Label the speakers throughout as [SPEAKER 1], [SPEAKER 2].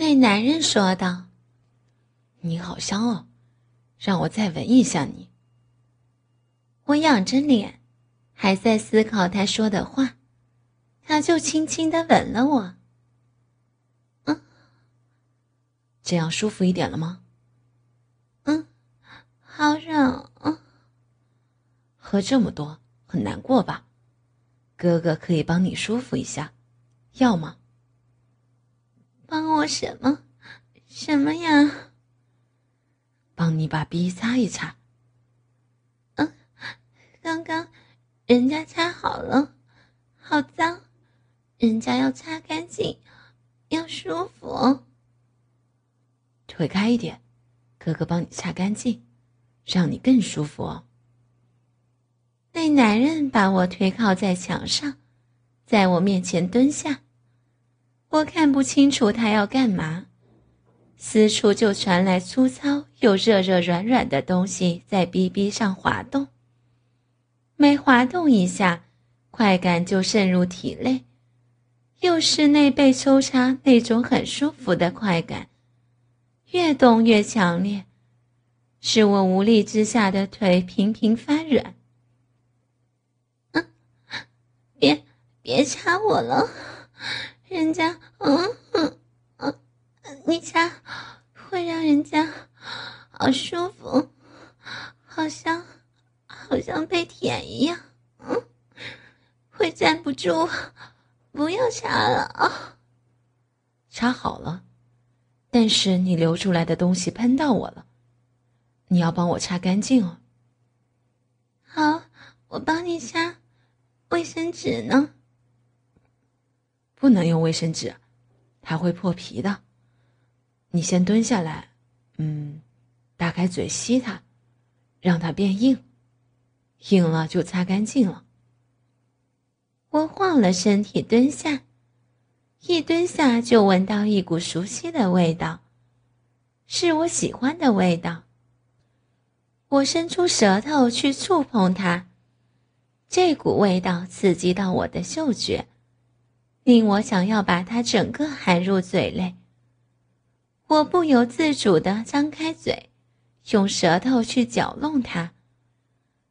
[SPEAKER 1] 那男人说道：“
[SPEAKER 2] 你好香哦，让我再闻一下你。”
[SPEAKER 1] 我仰着脸，还在思考他说的话，他就轻轻的吻了我。
[SPEAKER 2] 嗯，这样舒服一点了吗？
[SPEAKER 1] 嗯，好冷。嗯，
[SPEAKER 2] 喝这么多很难过吧？哥哥可以帮你舒服一下，要吗？
[SPEAKER 1] 帮我什么？什么呀？
[SPEAKER 2] 帮你把逼擦一擦。
[SPEAKER 1] 嗯，刚刚人家擦好了，好脏，人家要擦干净，要舒服。
[SPEAKER 2] 腿开一点，哥哥帮你擦干净，让你更舒服哦。
[SPEAKER 1] 那男人把我推靠在墙上，在我面前蹲下。我看不清楚他要干嘛，四处就传来粗糙又热热软软的东西在逼逼上滑动。每滑动一下，快感就渗入体内，又是那被抽插那种很舒服的快感，越动越强烈，使我无力之下的腿频频发软。嗯，别别插我了。人家，嗯嗯嗯，你家会让人家好舒服，好像好像被舔一样，嗯，会站不住，不要插了啊！
[SPEAKER 2] 插好了，但是你流出来的东西喷到我了，你要帮我擦干净哦。
[SPEAKER 1] 好，我帮你擦，卫生纸呢？
[SPEAKER 2] 不能用卫生纸，它会破皮的。你先蹲下来，嗯，打开嘴吸它，让它变硬，硬了就擦干净了。
[SPEAKER 1] 我晃了身体蹲下，一蹲下就闻到一股熟悉的味道，是我喜欢的味道。我伸出舌头去触碰它，这股味道刺激到我的嗅觉。令我想要把它整个含入嘴内。我不由自主地张开嘴，用舌头去搅弄它。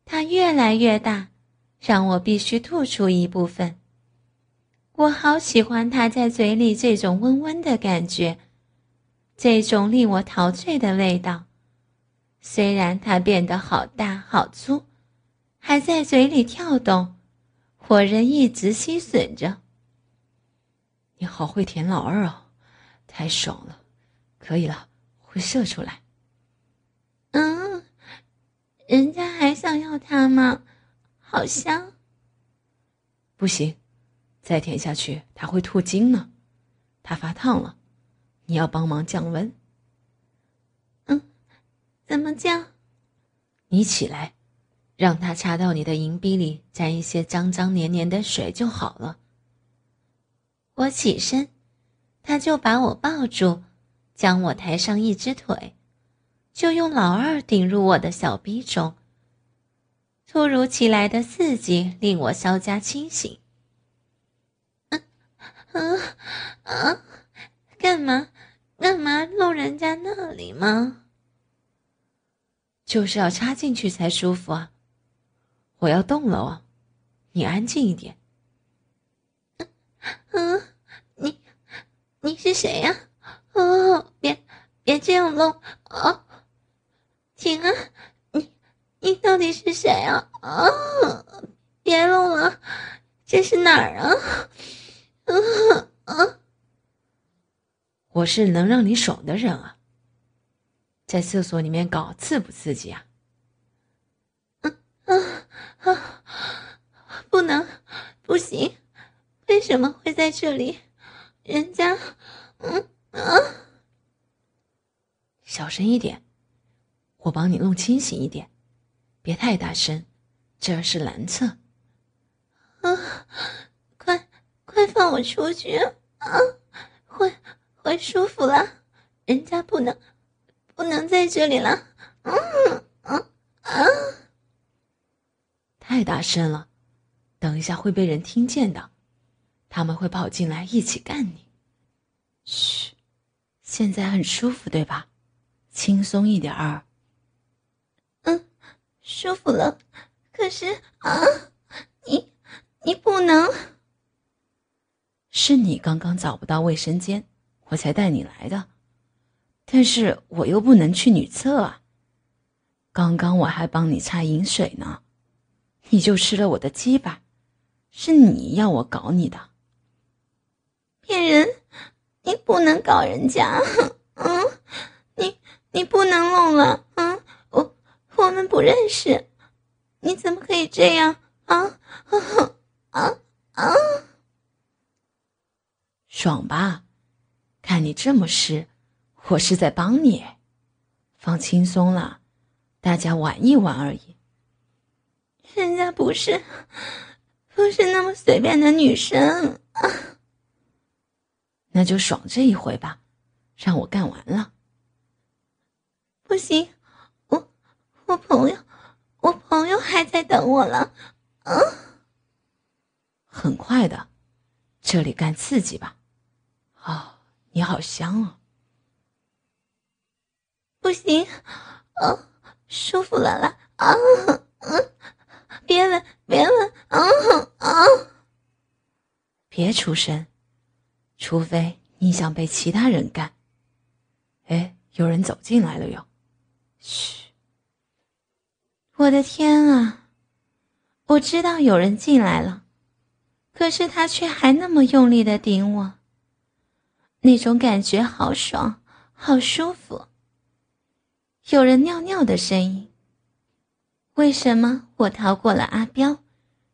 [SPEAKER 1] 它越来越大，让我必须吐出一部分。我好喜欢它在嘴里这种温温的感觉，这种令我陶醉的味道。虽然它变得好大好粗，还在嘴里跳动，我仍一直吸吮着。
[SPEAKER 2] 你好会舔老二哦，太爽了！可以了，会射出来。
[SPEAKER 1] 嗯，人家还想要他吗？好香。
[SPEAKER 2] 不行，再舔下去他会吐精呢，他发烫了，你要帮忙降温。
[SPEAKER 1] 嗯，怎么降？
[SPEAKER 2] 你起来，让他插到你的银币里，沾一些脏脏黏黏的水就好了。
[SPEAKER 1] 我起身，他就把我抱住，将我抬上一只腿，就用老二顶入我的小逼中。突如其来的刺激令我稍加清醒。嗯嗯啊！干嘛？干嘛弄人家那里吗？
[SPEAKER 2] 就是要插进去才舒服啊！我要动了哦，你安静一点。
[SPEAKER 1] 嗯，你你是谁呀？哦，别别这样弄啊！停啊！你你到底是谁啊？啊！别弄了，这是哪儿啊？啊啊！
[SPEAKER 2] 我是能让你爽的人啊！在厕所里面搞刺不刺激啊？
[SPEAKER 1] 嗯啊啊！不能，不行。为什么会在这里？人家，嗯啊，
[SPEAKER 2] 小声一点，我帮你弄清醒一点，别太大声，这儿是男厕。
[SPEAKER 1] 啊，快快放我出去啊！会会舒服了，人家不能不能在这里了。嗯嗯啊！
[SPEAKER 2] 太大声了，等一下会被人听见的，他们会跑进来一起干你。嘘，现在很舒服对吧？轻松一点儿。
[SPEAKER 1] 嗯，舒服了。可是啊，你你不能。
[SPEAKER 2] 是你刚刚找不到卫生间，我才带你来的。但是我又不能去女厕啊。刚刚我还帮你擦饮水呢。你就吃了我的鸡巴，是你要我搞你的，
[SPEAKER 1] 骗人！你不能搞人家，嗯，你你不能弄了，嗯，我我们不认识，你怎么可以这样啊啊啊！
[SPEAKER 2] 爽吧？看你这么湿，我是在帮你，放轻松了，大家玩一玩而已。
[SPEAKER 1] 人家不是，不是那么随便的女生啊。
[SPEAKER 2] 那就爽这一回吧，让我干完了。
[SPEAKER 1] 不行，我我朋友，我朋友还在等我了。啊，
[SPEAKER 2] 很快的，这里干刺激吧。啊，你好香啊。
[SPEAKER 1] 不行，哦，舒服了啦。啊，嗯。别了，别了，啊啊！
[SPEAKER 2] 别出声，除非你想被其他人干。哎，有人走进来了哟！嘘！
[SPEAKER 1] 我的天啊！我知道有人进来了，可是他却还那么用力的顶我，那种感觉好爽，好舒服。有人尿尿的声音。为什么我逃过了阿彪，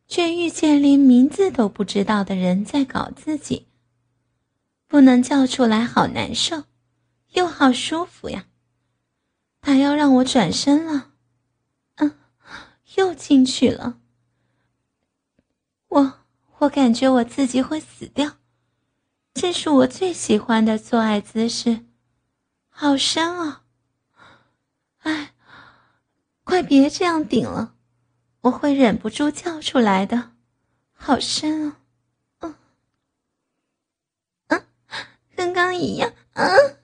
[SPEAKER 1] 却遇见连名字都不知道的人在搞自己？不能叫出来，好难受，又好舒服呀！他要让我转身了，嗯，又进去了。我我感觉我自己会死掉，这是我最喜欢的做爱姿势，好深啊！哎。快别这样顶了，我会忍不住叫出来的，好深啊嗯，跟刚一样，嗯，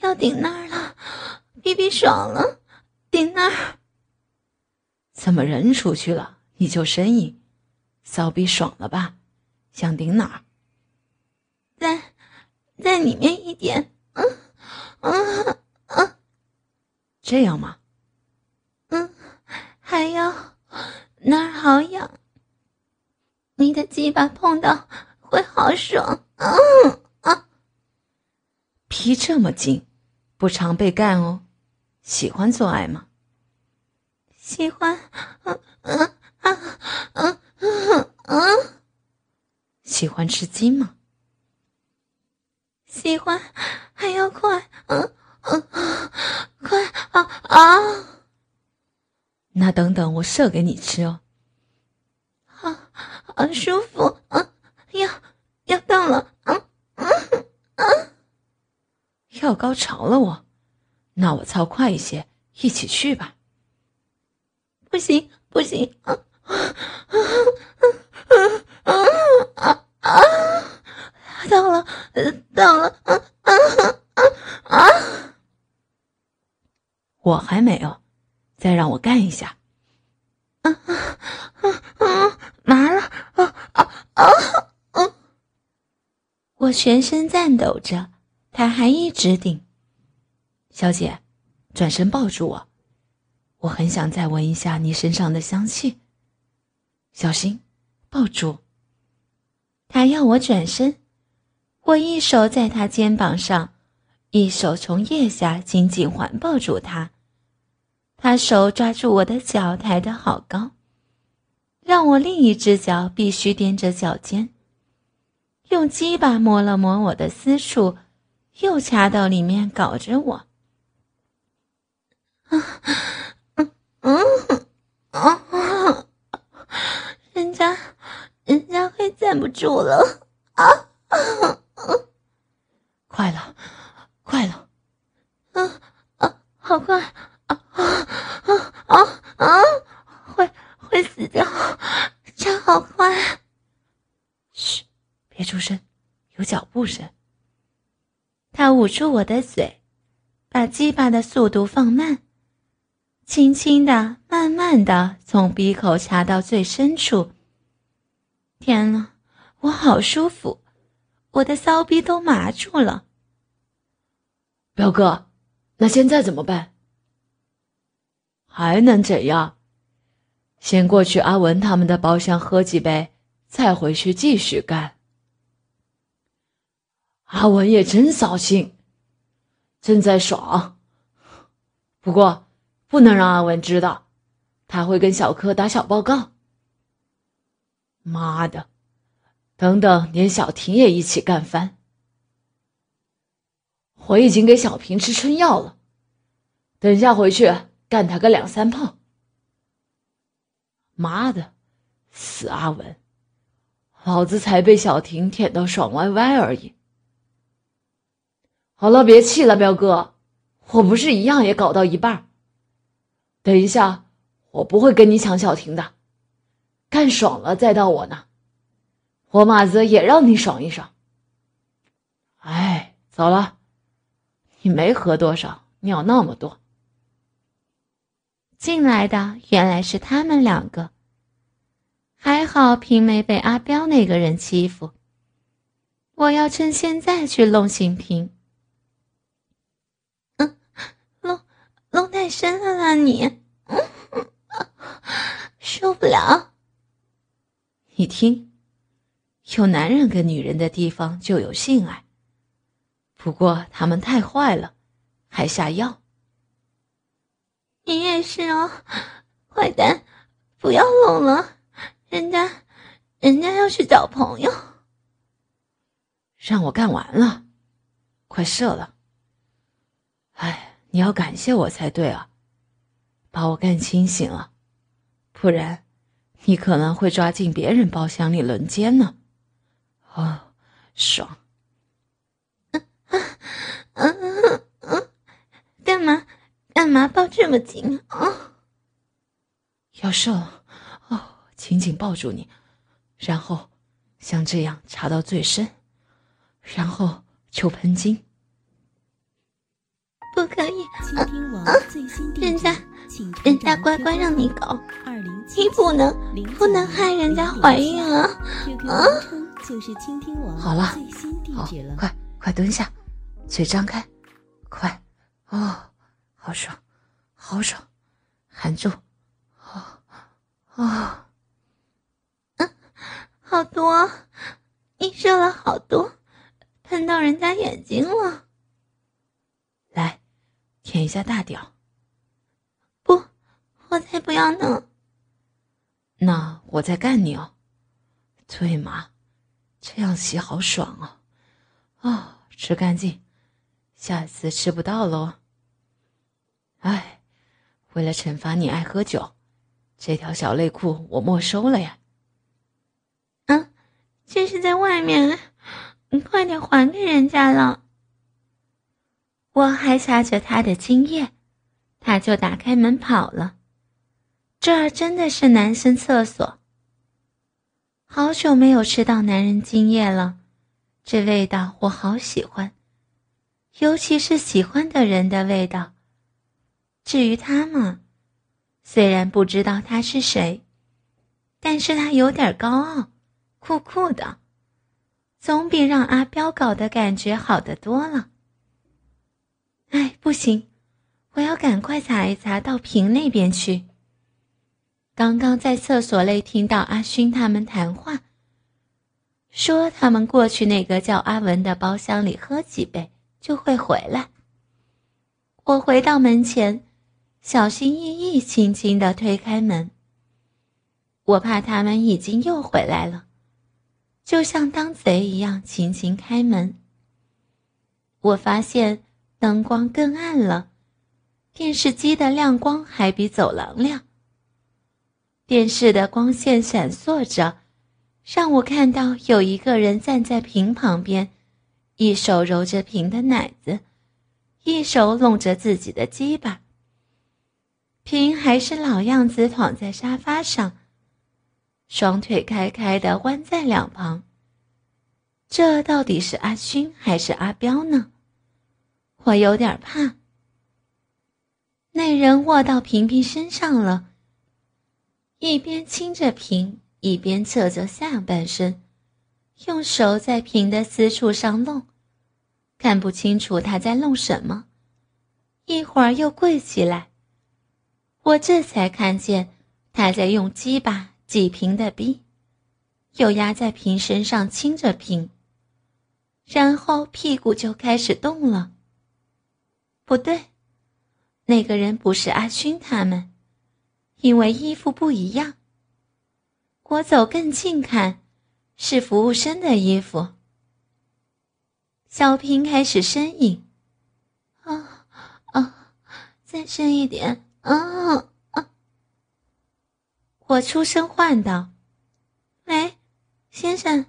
[SPEAKER 1] 要顶那儿了，比比爽了，顶那儿。
[SPEAKER 2] 怎么人出去了你就呻吟？骚逼爽了吧？想顶哪儿？
[SPEAKER 1] 在，在里面一点，嗯，嗯，嗯，
[SPEAKER 2] 这样吗？
[SPEAKER 1] 嗯还要那儿好痒，你的鸡巴碰到会好爽嗯！
[SPEAKER 2] 皮这么紧，不常被干哦。喜欢做爱吗？
[SPEAKER 1] 喜欢，嗯嗯啊嗯嗯嗯。
[SPEAKER 2] 喜欢吃鸡吗？
[SPEAKER 1] 喜欢，还要快，嗯嗯，快啊啊！
[SPEAKER 2] 那等等，我射给你吃哦。
[SPEAKER 1] 好，好舒服啊！要要到了，啊啊啊！
[SPEAKER 2] 跳高潮了，我，那我操快一些，一起去吧。
[SPEAKER 1] 不行，不行，啊啊啊啊啊啊！到了，到了，啊啊啊啊！
[SPEAKER 2] 我还没有。再让我干一下，
[SPEAKER 1] 啊啊啊啊！麻了，啊啊啊啊！我全身颤抖着，他还一直顶。
[SPEAKER 2] 小姐，转身抱住我，我很想再闻一下你身上的香气。小心，抱住。
[SPEAKER 1] 他要我转身，我一手在他肩膀上，一手从腋下紧紧环抱住他。他手抓住我的脚，抬得好高，让我另一只脚必须踮着脚尖，用鸡巴摸了摸我的私处，又掐到里面搞着我。嗯嗯啊，人家，人家会站不住了啊！
[SPEAKER 2] 快了，快了，
[SPEAKER 1] 啊啊，好快啊啊啊啊！会会死掉，这好快！
[SPEAKER 2] 嘘，别出声，有脚步声。
[SPEAKER 1] 他捂住我的嘴，把鸡巴的速度放慢。轻轻的、慢慢的从鼻口插到最深处。天呐，我好舒服，我的骚逼都麻住了。
[SPEAKER 2] 表哥，那现在怎么办？还能怎样？先过去阿文他们的包厢喝几杯，再回去继续干。阿文也真扫兴，正在爽，不过。不能让阿文知道，他会跟小柯打小报告。妈的，等等，连小婷也一起干翻。我已经给小平吃春药了，等下回去干他个两三炮。妈的，死阿文，老子才被小婷舔到爽歪歪而已。好了，别气了，彪哥，我不是一样也搞到一半。等一下，我不会跟你抢小婷的，干爽了再到我呢。我马子也让你爽一爽。哎，走了，你没喝多少，尿那么多。
[SPEAKER 1] 进来的原来是他们两个，还好平没被阿彪那个人欺负。我要趁现在去弄醒平。弄太深了啦，你，受不了。
[SPEAKER 2] 你听，有男人跟女人的地方就有性爱。不过他们太坏了，还下药。
[SPEAKER 1] 你也是哦，坏蛋，不要弄了，人家，人家要去找朋友。
[SPEAKER 2] 让我干完了，快射了。哎。你要感谢我才对啊，把我干清醒了，不然你可能会抓进别人包厢里轮奸呢。哦，爽！
[SPEAKER 1] 嗯嗯嗯嗯，干嘛干嘛抱这么紧啊？
[SPEAKER 2] 要射了哦，紧紧抱住你，然后像这样插到最深，然后就喷精。
[SPEAKER 1] 不可以，人家，人家乖乖让你搞，你不能，不能害人家怀孕啊！啊！
[SPEAKER 2] 好了，好，快快蹲下，嘴张开，快，哦，好爽，好爽，含住，哦啊，
[SPEAKER 1] 嗯，好多，你射了好多，喷到人家眼睛了，
[SPEAKER 2] 来。舔一下大屌，
[SPEAKER 1] 不，我才不要呢。
[SPEAKER 2] 那我再干你哦，对嘛？这样洗好爽哦。哦，吃干净，下次吃不到喽。哎，为了惩罚你爱喝酒，这条小内裤我没收了呀。
[SPEAKER 1] 嗯，这是在外面，你快点还给人家了。我还擦着他的精液，他就打开门跑了。这儿真的是男生厕所。好久没有吃到男人精液了，这味道我好喜欢，尤其是喜欢的人的味道。至于他嘛，虽然不知道他是谁，但是他有点高傲，酷酷的，总比让阿彪搞的感觉好得多了。哎，不行，我要赶快查一查到瓶那边去。刚刚在厕所内听到阿勋他们谈话，说他们过去那个叫阿文的包厢里喝几杯就会回来。我回到门前，小心翼翼、轻轻的推开门。我怕他们已经又回来了，就像当贼一样轻轻开门。我发现。灯光更暗了，电视机的亮光还比走廊亮。电视的光线闪烁着，让我看到有一个人站在屏旁边，一手揉着屏的奶子，一手拢着自己的鸡巴。平还是老样子，躺在沙发上，双腿开开的弯在两旁。这到底是阿勋还是阿彪呢？我有点怕。那人卧到平平身上了，一边亲着平，一边侧着下半身，用手在平的私处上弄，看不清楚他在弄什么。一会儿又跪起来。我这才看见他在用鸡巴挤平的逼，又压在平身上亲着平，然后屁股就开始动了。不对，那个人不是阿勋他们，因为衣服不一样。我走更近看，是服务生的衣服。小平开始呻吟：“啊啊，再深一点。”啊啊！我出声唤道：“喂，先生。”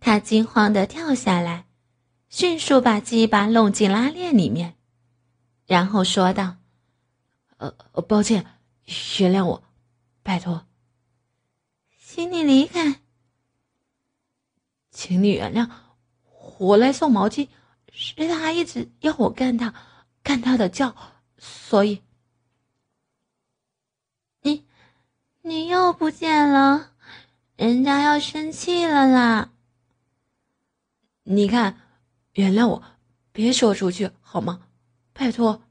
[SPEAKER 1] 他惊慌的跳下来，迅速把鸡巴弄进拉链里面，然后说道：“
[SPEAKER 2] 呃，抱歉，原谅我，拜托，
[SPEAKER 1] 请你离开，
[SPEAKER 2] 请你原谅我来送毛巾，是他一直要我干他，干他的叫，所以。”
[SPEAKER 1] 你你又不见了，人家要生气了啦！
[SPEAKER 2] 你看，原谅我，别说出去好吗？拜托。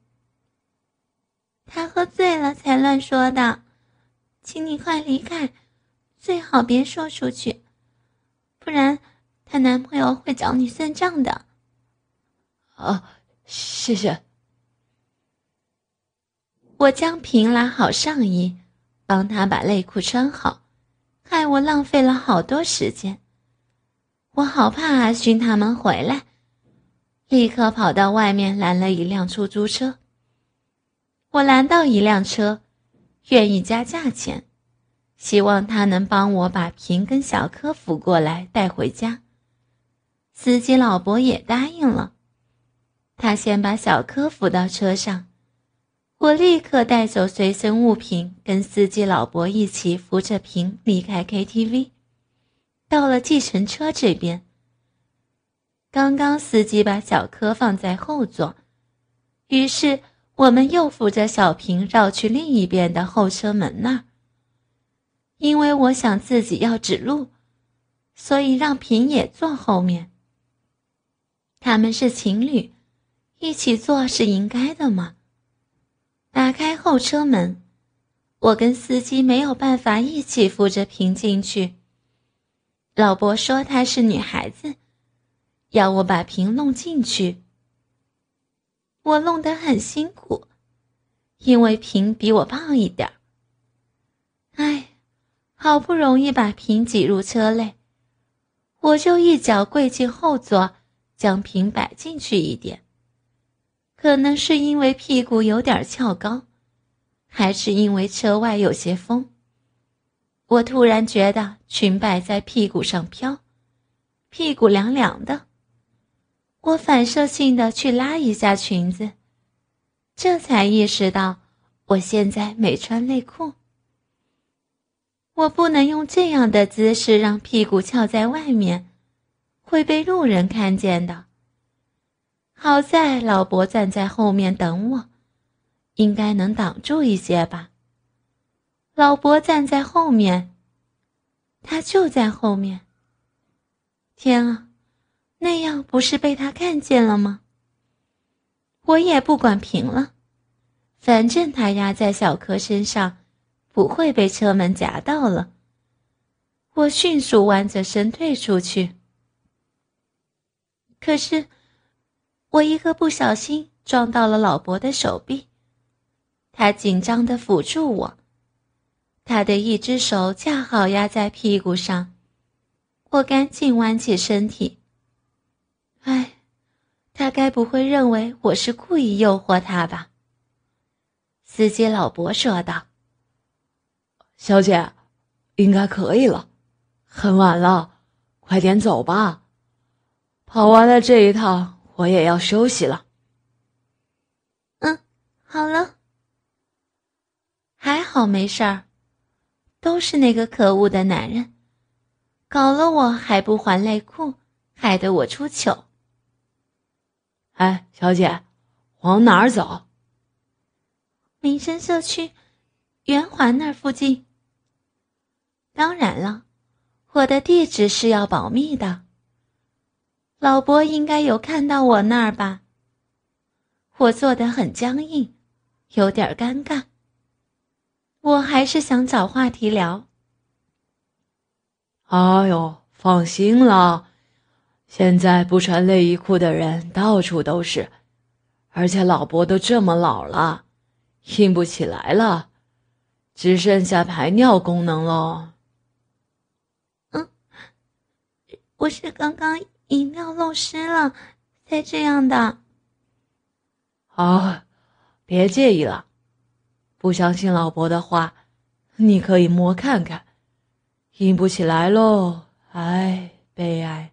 [SPEAKER 1] 他喝醉了才乱说的，请你快离开，最好别说出去，不然她男朋友会找你算账的。
[SPEAKER 2] 啊，谢谢。
[SPEAKER 1] 我将平拉好上衣。帮他把内裤穿好，害我浪费了好多时间。我好怕阿勋他们回来，立刻跑到外面拦了一辆出租车。我拦到一辆车，愿意加价钱，希望他能帮我把平跟小柯扶过来带回家。司机老伯也答应了，他先把小柯扶到车上。我立刻带走随身物品，跟司机老伯一起扶着平离开 KTV，到了计程车这边。刚刚司机把小柯放在后座，于是我们又扶着小平绕去另一边的后车门那儿。因为我想自己要指路，所以让平也坐后面。他们是情侣，一起坐是应该的嘛。打开后车门，我跟司机没有办法一起扶着平进去。老伯说她是女孩子，要我把瓶弄进去。我弄得很辛苦，因为瓶比我胖一点儿唉，好不容易把瓶挤入车内，我就一脚跪进后座，将瓶摆进去一点。可能是因为屁股有点翘高，还是因为车外有些风，我突然觉得裙摆在屁股上飘，屁股凉凉的。我反射性的去拉一下裙子，这才意识到我现在没穿内裤。我不能用这样的姿势让屁股翘在外面，会被路人看见的。好在老伯站在后面等我，应该能挡住一些吧。老伯站在后面，他就在后面。天啊，那样不是被他看见了吗？我也不管平了，反正他压在小柯身上，不会被车门夹到了。我迅速弯着身退出去，可是。我一个不小心撞到了老伯的手臂，他紧张的扶住我，他的一只手恰好压在屁股上，我赶紧弯起身体。哎，他该不会认为我是故意诱惑他吧？司机老伯说道：“
[SPEAKER 2] 小姐，应该可以了，很晚了，快点走吧。跑完了这一趟，我也要休息了。”
[SPEAKER 1] 嗯，好了，还好没事儿，都是那个可恶的男人，搞了我还不还内裤，害得我出糗。
[SPEAKER 2] 哎，小姐，往哪儿走？
[SPEAKER 1] 民生社区，圆环那儿附近。当然了，我的地址是要保密的。老伯应该有看到我那儿吧？我坐得很僵硬，有点尴尬。我还是想找话题聊。
[SPEAKER 2] 哎呦，放心了。现在不穿内衣裤的人到处都是，而且老伯都这么老了，硬不起来了，只剩下排尿功能喽。
[SPEAKER 1] 嗯，我是刚刚饮料漏湿了，才这样的。
[SPEAKER 2] 好，别介意了，不相信老伯的话，你可以摸看看，硬不起来喽，唉，悲哀。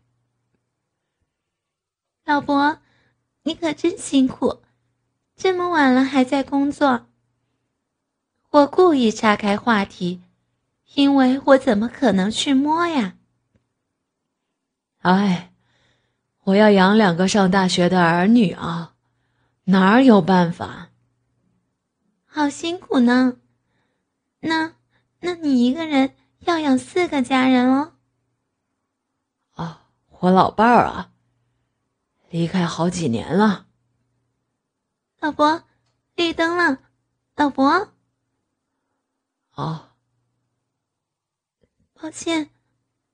[SPEAKER 1] 老伯，你可真辛苦，这么晚了还在工作。我故意岔开话题，因为我怎么可能去摸呀？
[SPEAKER 2] 哎，我要养两个上大学的儿女啊，哪儿有办法？
[SPEAKER 1] 好辛苦呢。那，那你一个人要养四个家人哦？
[SPEAKER 2] 啊，我老伴儿啊。离开好几年了，
[SPEAKER 1] 老伯，绿灯了，老伯。
[SPEAKER 2] 哦，
[SPEAKER 1] 抱歉，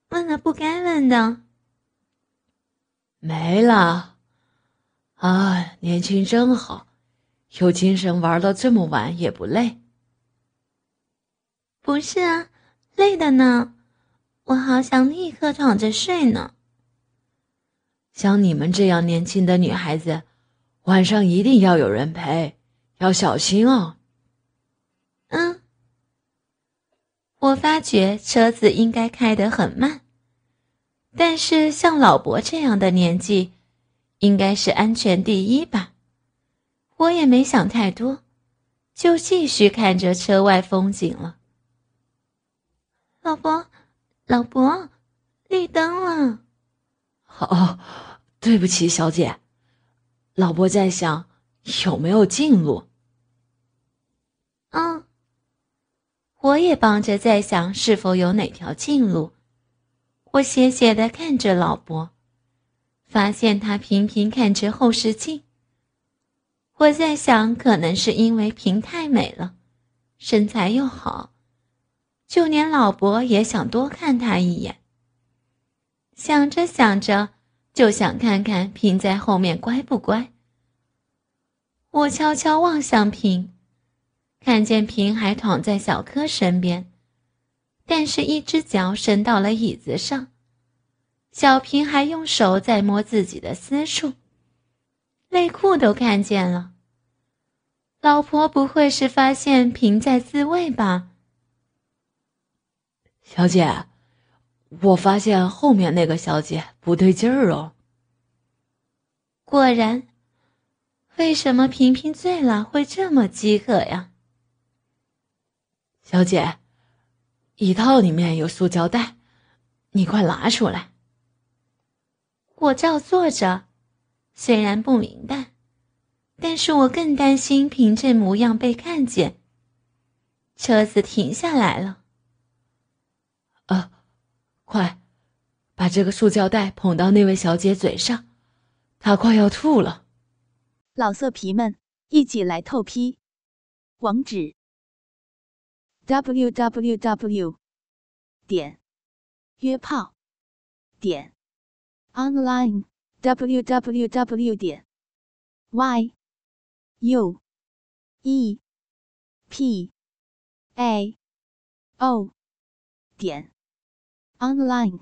[SPEAKER 1] 问了不该问的。
[SPEAKER 2] 没了，啊，年轻真好，有精神玩到这么晚也不累。
[SPEAKER 1] 不是啊，累的呢，我好想立刻躺着睡呢。
[SPEAKER 2] 像你们这样年轻的女孩子，晚上一定要有人陪，要小心哦。
[SPEAKER 1] 嗯，我发觉车子应该开得很慢，但是像老伯这样的年纪，应该是安全第一吧。我也没想太多，就继续看着车外风景了。老伯，老伯，绿灯了。
[SPEAKER 2] 哦，对不起，小姐，老伯在想有没有近路。
[SPEAKER 1] 嗯，我也帮着在想是否有哪条近路。我斜斜的看着老伯，发现他频频看着后视镜。我在想，可能是因为平太美了，身材又好，就连老伯也想多看他一眼。想着想着，就想看看平在后面乖不乖。我悄悄望向平，看见平还躺在小柯身边，但是一只脚伸到了椅子上，小平还用手在摸自己的私处，内裤都看见了。老婆不会是发现平在自慰吧？
[SPEAKER 2] 小姐。我发现后面那个小姐不对劲儿哦。
[SPEAKER 1] 果然，为什么平平醉了会这么饥渴呀？
[SPEAKER 2] 小姐，椅套里面有塑胶袋，你快拿出来。
[SPEAKER 1] 我照做着，虽然不明白，但是我更担心凭这模样被看见。车子停下来了。
[SPEAKER 2] 啊。快，把这个塑胶袋捧到那位小姐嘴上，她快要吐了。
[SPEAKER 3] 老色皮们，一起来透批！网址：w w w 点约炮点 online w w w 点 y u e p a o 点。Online